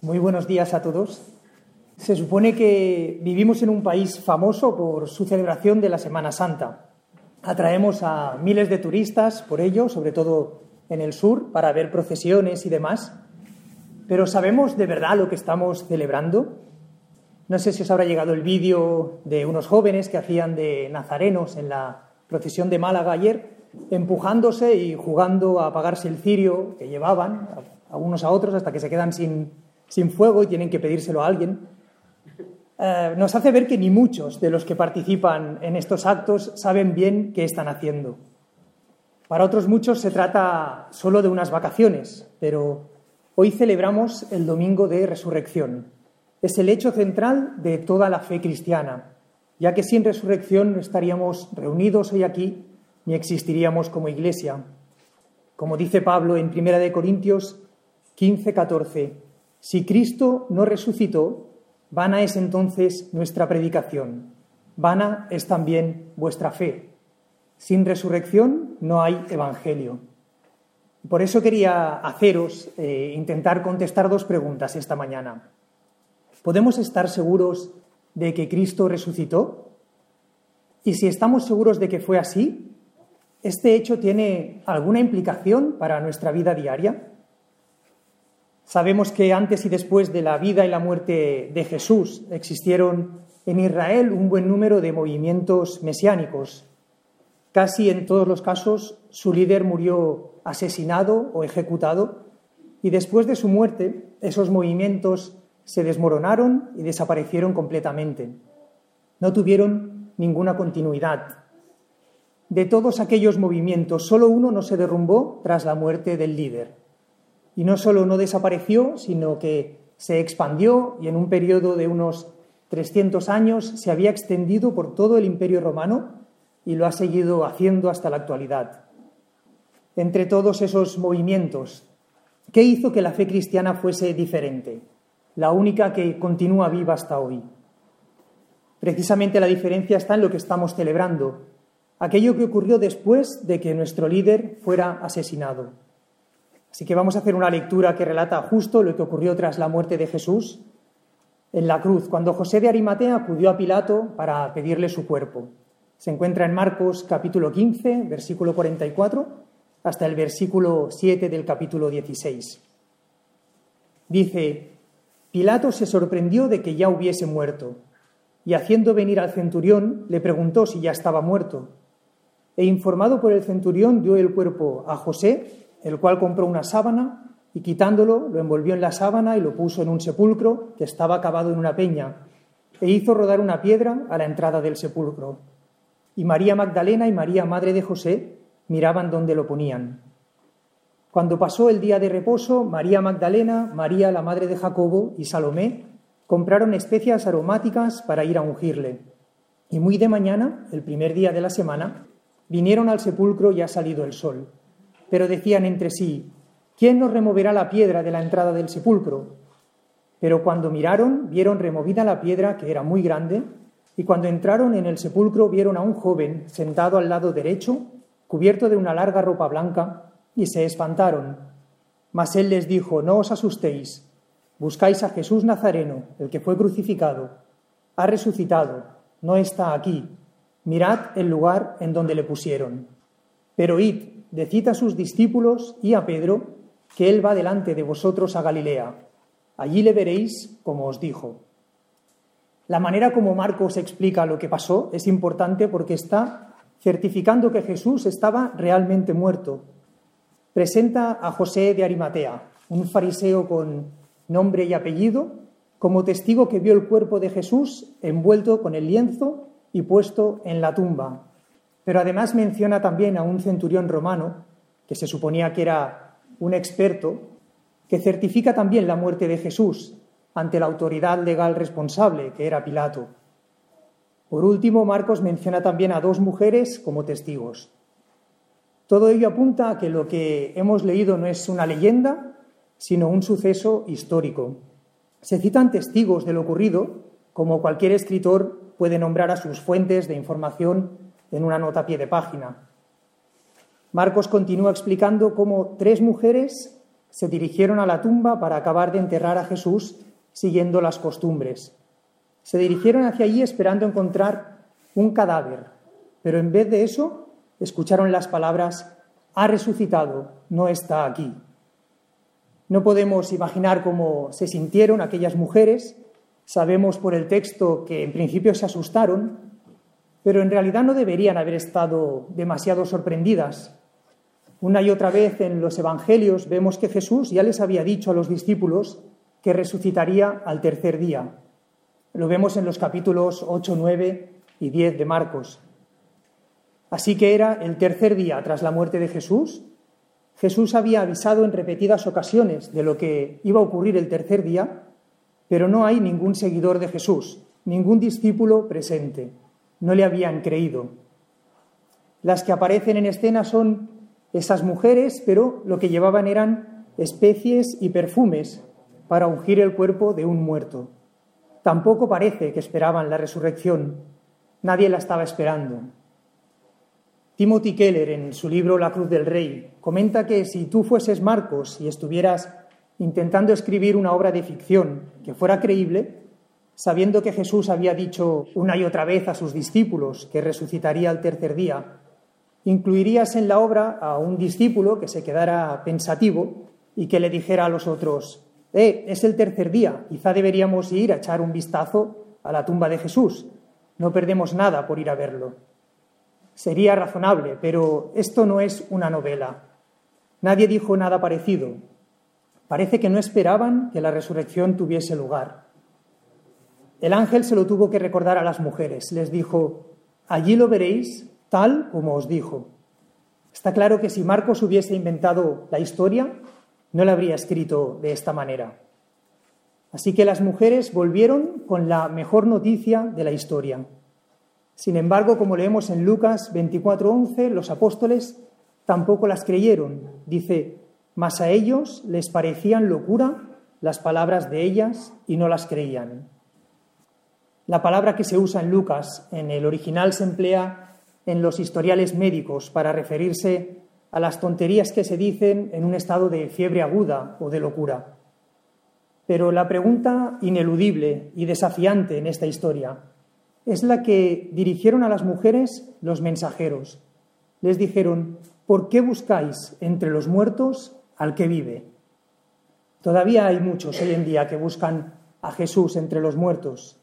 Muy buenos días a todos. Se supone que vivimos en un país famoso por su celebración de la Semana Santa. Atraemos a miles de turistas por ello, sobre todo en el sur, para ver procesiones y demás. Pero ¿sabemos de verdad lo que estamos celebrando? No sé si os habrá llegado el vídeo de unos jóvenes que hacían de nazarenos en la procesión de Málaga ayer, empujándose y jugando a apagarse el cirio que llevaban a unos a otros hasta que se quedan sin, sin fuego y tienen que pedírselo a alguien. Eh, nos hace ver que ni muchos de los que participan en estos actos saben bien qué están haciendo. Para otros muchos se trata solo de unas vacaciones, pero hoy celebramos el Domingo de Resurrección. Es el hecho central de toda la fe cristiana, ya que sin resurrección no estaríamos reunidos hoy aquí ni existiríamos como iglesia. Como dice Pablo en 1 Corintios 15, 14, si Cristo no resucitó, vana es entonces nuestra predicación, vana es también vuestra fe. Sin resurrección no hay evangelio. Por eso quería haceros, eh, intentar contestar dos preguntas esta mañana. ¿Podemos estar seguros de que Cristo resucitó? Y si estamos seguros de que fue así, ¿este hecho tiene alguna implicación para nuestra vida diaria? Sabemos que antes y después de la vida y la muerte de Jesús existieron en Israel un buen número de movimientos mesiánicos. Casi en todos los casos su líder murió asesinado o ejecutado y después de su muerte esos movimientos se desmoronaron y desaparecieron completamente. No tuvieron ninguna continuidad. De todos aquellos movimientos, solo uno no se derrumbó tras la muerte del líder y no solo no desapareció, sino que se expandió y en un periodo de unos 300 años se había extendido por todo el imperio romano y lo ha seguido haciendo hasta la actualidad. Entre todos esos movimientos, ¿qué hizo que la fe cristiana fuese diferente? La única que continúa viva hasta hoy. Precisamente la diferencia está en lo que estamos celebrando, aquello que ocurrió después de que nuestro líder fuera asesinado. Así que vamos a hacer una lectura que relata justo lo que ocurrió tras la muerte de Jesús en la cruz, cuando José de Arimatea acudió a Pilato para pedirle su cuerpo. Se encuentra en Marcos capítulo 15, versículo 44, hasta el versículo 7 del capítulo 16. Dice, Pilato se sorprendió de que ya hubiese muerto, y haciendo venir al centurión, le preguntó si ya estaba muerto. E informado por el centurión, dio el cuerpo a José el cual compró una sábana y quitándolo lo envolvió en la sábana y lo puso en un sepulcro que estaba cavado en una peña, e hizo rodar una piedra a la entrada del sepulcro. Y María Magdalena y María, madre de José, miraban donde lo ponían. Cuando pasó el día de reposo, María Magdalena, María la madre de Jacobo y Salomé compraron especias aromáticas para ir a ungirle. Y muy de mañana, el primer día de la semana, vinieron al sepulcro ya salido el sol pero decían entre sí, ¿quién nos removerá la piedra de la entrada del sepulcro? Pero cuando miraron, vieron removida la piedra, que era muy grande, y cuando entraron en el sepulcro vieron a un joven sentado al lado derecho, cubierto de una larga ropa blanca, y se espantaron. Mas él les dijo, no os asustéis, buscáis a Jesús Nazareno, el que fue crucificado. Ha resucitado, no está aquí. Mirad el lugar en donde le pusieron. Pero id, decid a sus discípulos y a Pedro que él va delante de vosotros a Galilea. Allí le veréis como os dijo. La manera como Marcos explica lo que pasó es importante porque está certificando que Jesús estaba realmente muerto. Presenta a José de Arimatea, un fariseo con nombre y apellido, como testigo que vio el cuerpo de Jesús envuelto con el lienzo y puesto en la tumba, pero además menciona también a un centurión romano, que se suponía que era un experto, que certifica también la muerte de Jesús ante la autoridad legal responsable, que era Pilato. Por último, Marcos menciona también a dos mujeres como testigos. Todo ello apunta a que lo que hemos leído no es una leyenda, sino un suceso histórico. Se citan testigos de lo ocurrido, como cualquier escritor puede nombrar a sus fuentes de información en una nota a pie de página. Marcos continúa explicando cómo tres mujeres se dirigieron a la tumba para acabar de enterrar a Jesús siguiendo las costumbres. Se dirigieron hacia allí esperando encontrar un cadáver, pero en vez de eso escucharon las palabras, ha resucitado, no está aquí. No podemos imaginar cómo se sintieron aquellas mujeres, sabemos por el texto que en principio se asustaron, pero en realidad no deberían haber estado demasiado sorprendidas. Una y otra vez en los Evangelios vemos que Jesús ya les había dicho a los discípulos que resucitaría al tercer día. Lo vemos en los capítulos 8, 9 y 10 de Marcos. Así que era el tercer día tras la muerte de Jesús. Jesús había avisado en repetidas ocasiones de lo que iba a ocurrir el tercer día, pero no hay ningún seguidor de Jesús, ningún discípulo presente no le habían creído. Las que aparecen en escena son esas mujeres, pero lo que llevaban eran especies y perfumes para ungir el cuerpo de un muerto. Tampoco parece que esperaban la resurrección. Nadie la estaba esperando. Timothy Keller, en su libro La Cruz del Rey, comenta que si tú fueses Marcos y estuvieras intentando escribir una obra de ficción que fuera creíble, sabiendo que Jesús había dicho una y otra vez a sus discípulos que resucitaría al tercer día, incluirías en la obra a un discípulo que se quedara pensativo y que le dijera a los otros, eh, es el tercer día, quizá deberíamos ir a echar un vistazo a la tumba de Jesús, no perdemos nada por ir a verlo. Sería razonable, pero esto no es una novela. Nadie dijo nada parecido. Parece que no esperaban que la resurrección tuviese lugar. El ángel se lo tuvo que recordar a las mujeres. Les dijo, allí lo veréis tal como os dijo. Está claro que si Marcos hubiese inventado la historia, no la habría escrito de esta manera. Así que las mujeres volvieron con la mejor noticia de la historia. Sin embargo, como leemos en Lucas 24:11, los apóstoles tampoco las creyeron. Dice, mas a ellos les parecían locura las palabras de ellas y no las creían. La palabra que se usa en Lucas en el original se emplea en los historiales médicos para referirse a las tonterías que se dicen en un estado de fiebre aguda o de locura. Pero la pregunta ineludible y desafiante en esta historia es la que dirigieron a las mujeres los mensajeros. Les dijeron, ¿por qué buscáis entre los muertos al que vive? Todavía hay muchos hoy en día que buscan a Jesús entre los muertos,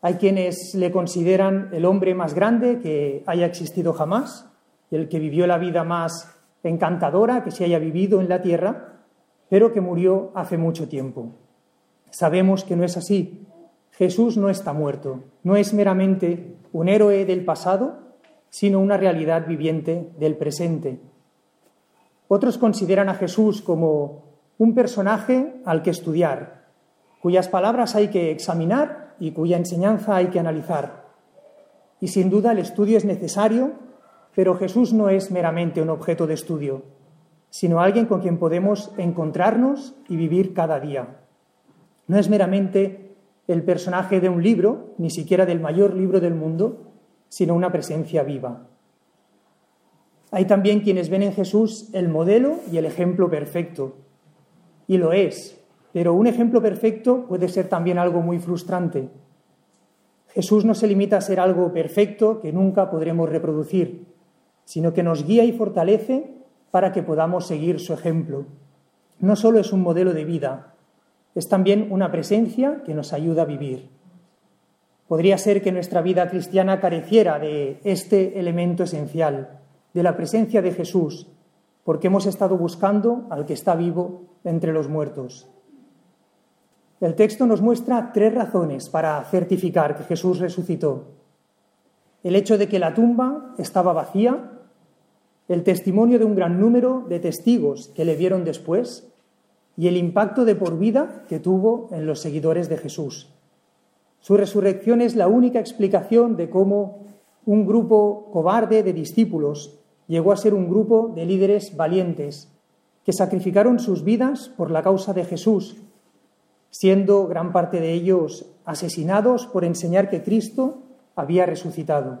hay quienes le consideran el hombre más grande que haya existido jamás, el que vivió la vida más encantadora que se haya vivido en la tierra, pero que murió hace mucho tiempo. Sabemos que no es así. Jesús no está muerto, no es meramente un héroe del pasado, sino una realidad viviente del presente. Otros consideran a Jesús como un personaje al que estudiar, cuyas palabras hay que examinar y cuya enseñanza hay que analizar. Y sin duda el estudio es necesario, pero Jesús no es meramente un objeto de estudio, sino alguien con quien podemos encontrarnos y vivir cada día. No es meramente el personaje de un libro, ni siquiera del mayor libro del mundo, sino una presencia viva. Hay también quienes ven en Jesús el modelo y el ejemplo perfecto. Y lo es, pero un ejemplo perfecto puede ser también algo muy frustrante. Jesús no se limita a ser algo perfecto que nunca podremos reproducir, sino que nos guía y fortalece para que podamos seguir su ejemplo. No solo es un modelo de vida, es también una presencia que nos ayuda a vivir. Podría ser que nuestra vida cristiana careciera de este elemento esencial, de la presencia de Jesús, porque hemos estado buscando al que está vivo entre los muertos. El texto nos muestra tres razones para certificar que Jesús resucitó. El hecho de que la tumba estaba vacía, el testimonio de un gran número de testigos que le vieron después y el impacto de por vida que tuvo en los seguidores de Jesús. Su resurrección es la única explicación de cómo un grupo cobarde de discípulos llegó a ser un grupo de líderes valientes que sacrificaron sus vidas por la causa de Jesús siendo gran parte de ellos asesinados por enseñar que Cristo había resucitado,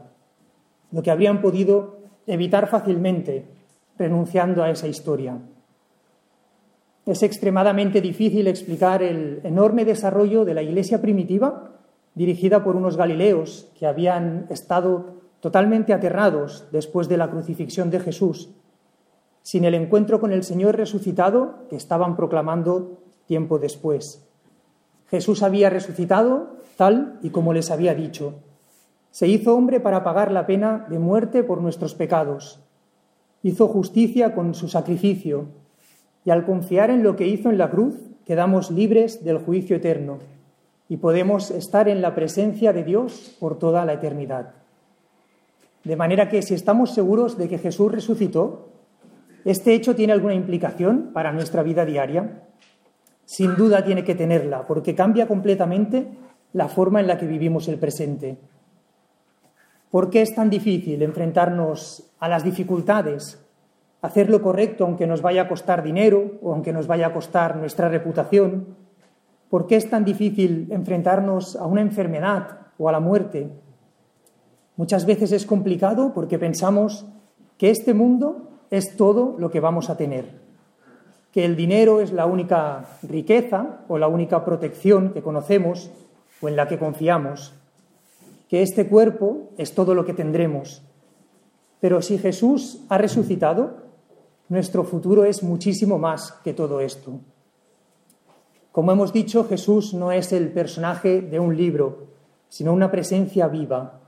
lo que habrían podido evitar fácilmente renunciando a esa historia. Es extremadamente difícil explicar el enorme desarrollo de la iglesia primitiva dirigida por unos galileos que habían estado totalmente aterrados después de la crucifixión de Jesús, sin el encuentro con el Señor resucitado que estaban proclamando tiempo después. Jesús había resucitado tal y como les había dicho. Se hizo hombre para pagar la pena de muerte por nuestros pecados. Hizo justicia con su sacrificio y al confiar en lo que hizo en la cruz quedamos libres del juicio eterno y podemos estar en la presencia de Dios por toda la eternidad. De manera que si estamos seguros de que Jesús resucitó, ¿este hecho tiene alguna implicación para nuestra vida diaria? Sin duda tiene que tenerla, porque cambia completamente la forma en la que vivimos el presente. ¿Por qué es tan difícil enfrentarnos a las dificultades, hacer lo correcto aunque nos vaya a costar dinero o aunque nos vaya a costar nuestra reputación? ¿Por qué es tan difícil enfrentarnos a una enfermedad o a la muerte? Muchas veces es complicado porque pensamos que este mundo es todo lo que vamos a tener, que el dinero es la única riqueza o la única protección que conocemos o en la que confiamos, que este cuerpo es todo lo que tendremos. Pero si Jesús ha resucitado, nuestro futuro es muchísimo más que todo esto. Como hemos dicho, Jesús no es el personaje de un libro, sino una presencia viva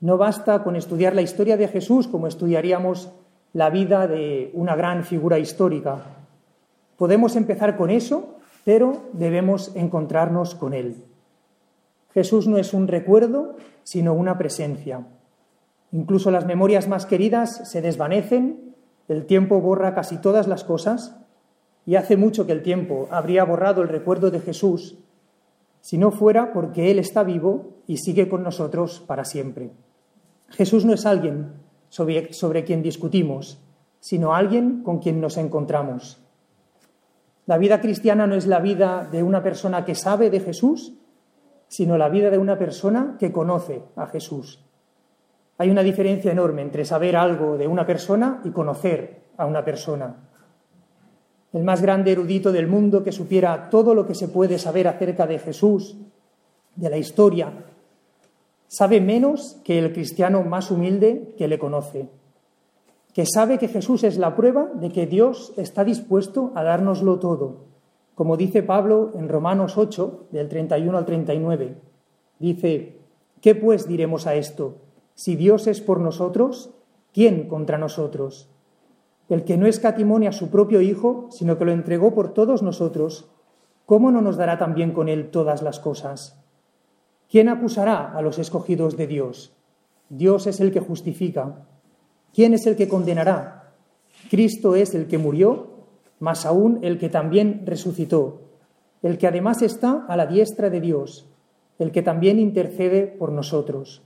no basta con estudiar la historia de Jesús como estudiaríamos la vida de una gran figura histórica. Podemos empezar con eso, pero debemos encontrarnos con Él. Jesús no es un recuerdo, sino una presencia. Incluso las memorias más queridas se desvanecen, el tiempo borra casi todas las cosas, y hace mucho que el tiempo habría borrado el recuerdo de Jesús, si no fuera porque Él está vivo y sigue con nosotros para siempre. Jesús no es alguien sobre, quien discutimos, sino alguien con quien nos encontramos. La vida cristiana no es la vida de una persona que sabe de Jesús, sino la vida de una persona que conoce a Jesús. Hay una diferencia enorme entre saber algo de una persona y conocer a una persona. El más grande erudito del mundo que supiera todo lo que se puede saber acerca de Jesús, de la historia, sabe menos que el cristiano más humilde que le conoce, que sabe que Jesús es la prueba de que Dios está dispuesto a dárnoslo todo, como dice Pablo en Romanos 8, del 31 al 39. Dice, ¿qué pues diremos a esto? Si Dios es por nosotros, ¿quién contra nosotros? El que no escatimone a su propio Hijo, sino que lo entregó por todos nosotros, ¿cómo no nos dará también con él todas las cosas? ¿Quién acusará a los escogidos de Dios? Dios es el que justifica. ¿Quién es el que condenará? Cristo es el que murió, más aún el que también resucitó, el que además está a la diestra de Dios, el que también intercede por nosotros.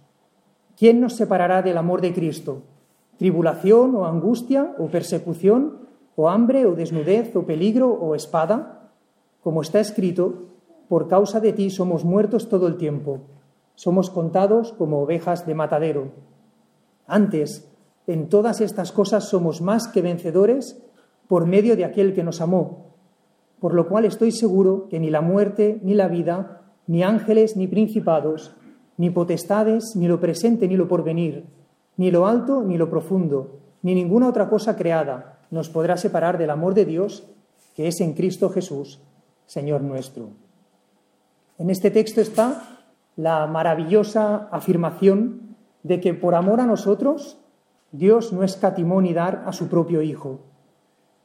¿Quién nos separará del amor de Cristo? ¿Tribulación o angustia o persecución o hambre o desnudez o peligro o espada? Como está escrito, por causa de ti somos muertos todo el tiempo, somos contados como ovejas de matadero. Antes, en todas estas cosas somos más que vencedores por medio de aquel que nos amó, por lo cual estoy seguro que ni la muerte, ni la vida, ni ángeles, ni principados, ni potestades, ni lo presente, ni lo porvenir, ni lo alto, ni lo profundo, ni ninguna otra cosa creada nos podrá separar del amor de Dios que es en Cristo Jesús, Señor nuestro. En este texto está la maravillosa afirmación de que por amor a nosotros Dios no escatimó ni dar a su propio Hijo.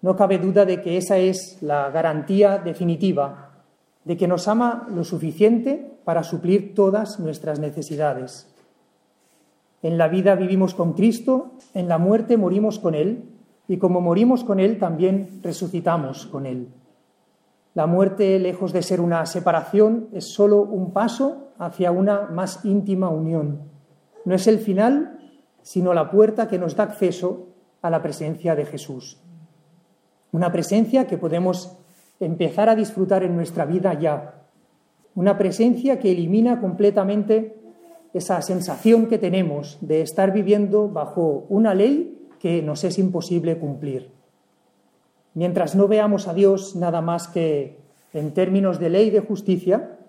No cabe duda de que esa es la garantía definitiva de que nos ama lo suficiente para suplir todas nuestras necesidades. En la vida vivimos con Cristo, en la muerte morimos con Él y como morimos con Él también resucitamos con Él. La muerte, lejos de ser una separación, es solo un paso hacia una más íntima unión. No es el final, sino la puerta que nos da acceso a la presencia de Jesús. Una presencia que podemos empezar a disfrutar en nuestra vida ya. Una presencia que elimina completamente esa sensación que tenemos de estar viviendo bajo una ley que nos es imposible cumplir. mientras no veamos a Dios nada más que en términos de ley de justicia,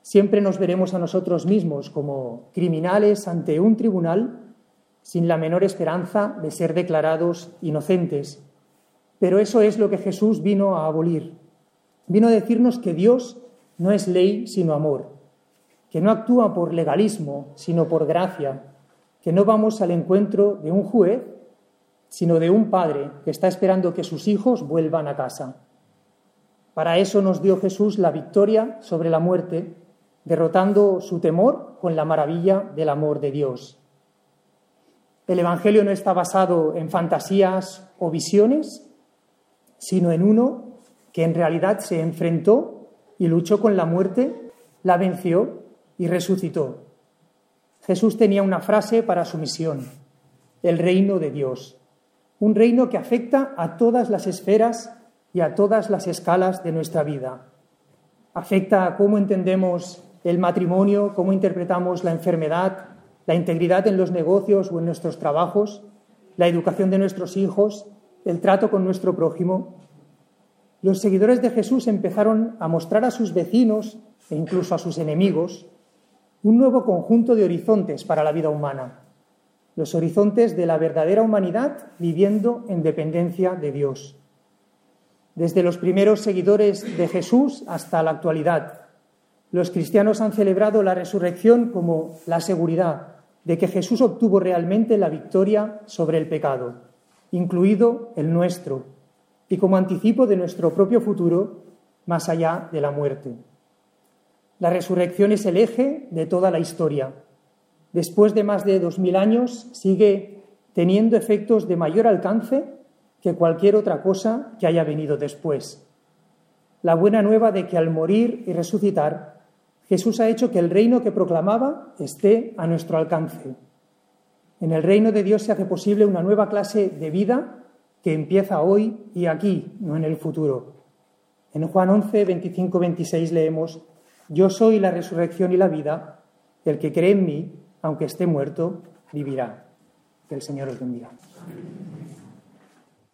siempre nos veremos a nosotros mismos como criminales ante un tribunal sin la menor esperanza de ser declarados inocentes. Pero eso es lo que Jesús vino a abolir. Vino a decirnos que Dios no es ley sino amor, que no actúa por legalismo sino por gracia, que no vamos al encuentro de un juez sino de un padre que está esperando que sus hijos vuelvan a casa. Para eso nos dio Jesús la victoria sobre la muerte, derrotando su temor con la maravilla del amor de Dios. El Evangelio no está basado en fantasías o visiones, sino en uno que en realidad se enfrentó y luchó con la muerte, la venció y resucitó. Jesús tenía una frase para su misión, el reino de Dios, un reino que afecta a todas las esferas y a todas las escalas de nuestra vida. Afecta a cómo entendemos el matrimonio, cómo interpretamos la enfermedad, la integridad en los negocios o en nuestros trabajos, la educación de nuestros hijos, el trato con nuestro prójimo. Los seguidores de Jesús empezaron a mostrar a sus vecinos e incluso a sus enemigos un nuevo conjunto de horizontes para la vida humana, los horizontes de la verdadera humanidad viviendo en dependencia de Dios. Desde los primeros seguidores de Jesús hasta la actualidad, los cristianos han celebrado la resurrección como la seguridad de que Jesús obtuvo realmente la victoria sobre el pecado, incluido el nuestro, y como anticipo de nuestro propio futuro más allá de la muerte. La resurrección es el eje de toda la historia. Después de más de dos mil años sigue teniendo efectos de mayor alcance que cualquier otra cosa que haya venido después. La buena nueva de que al morir y resucitar Jesús ha hecho que el reino que proclamaba esté a nuestro alcance. En el reino de Dios se hace posible una nueva clase de vida que empieza hoy y aquí, no en el futuro. En Juan 11, 25, 26 leemos, Yo soy la resurrección y la vida, el que cree en mí, aunque esté muerto, vivirá. Que el Señor os bendiga.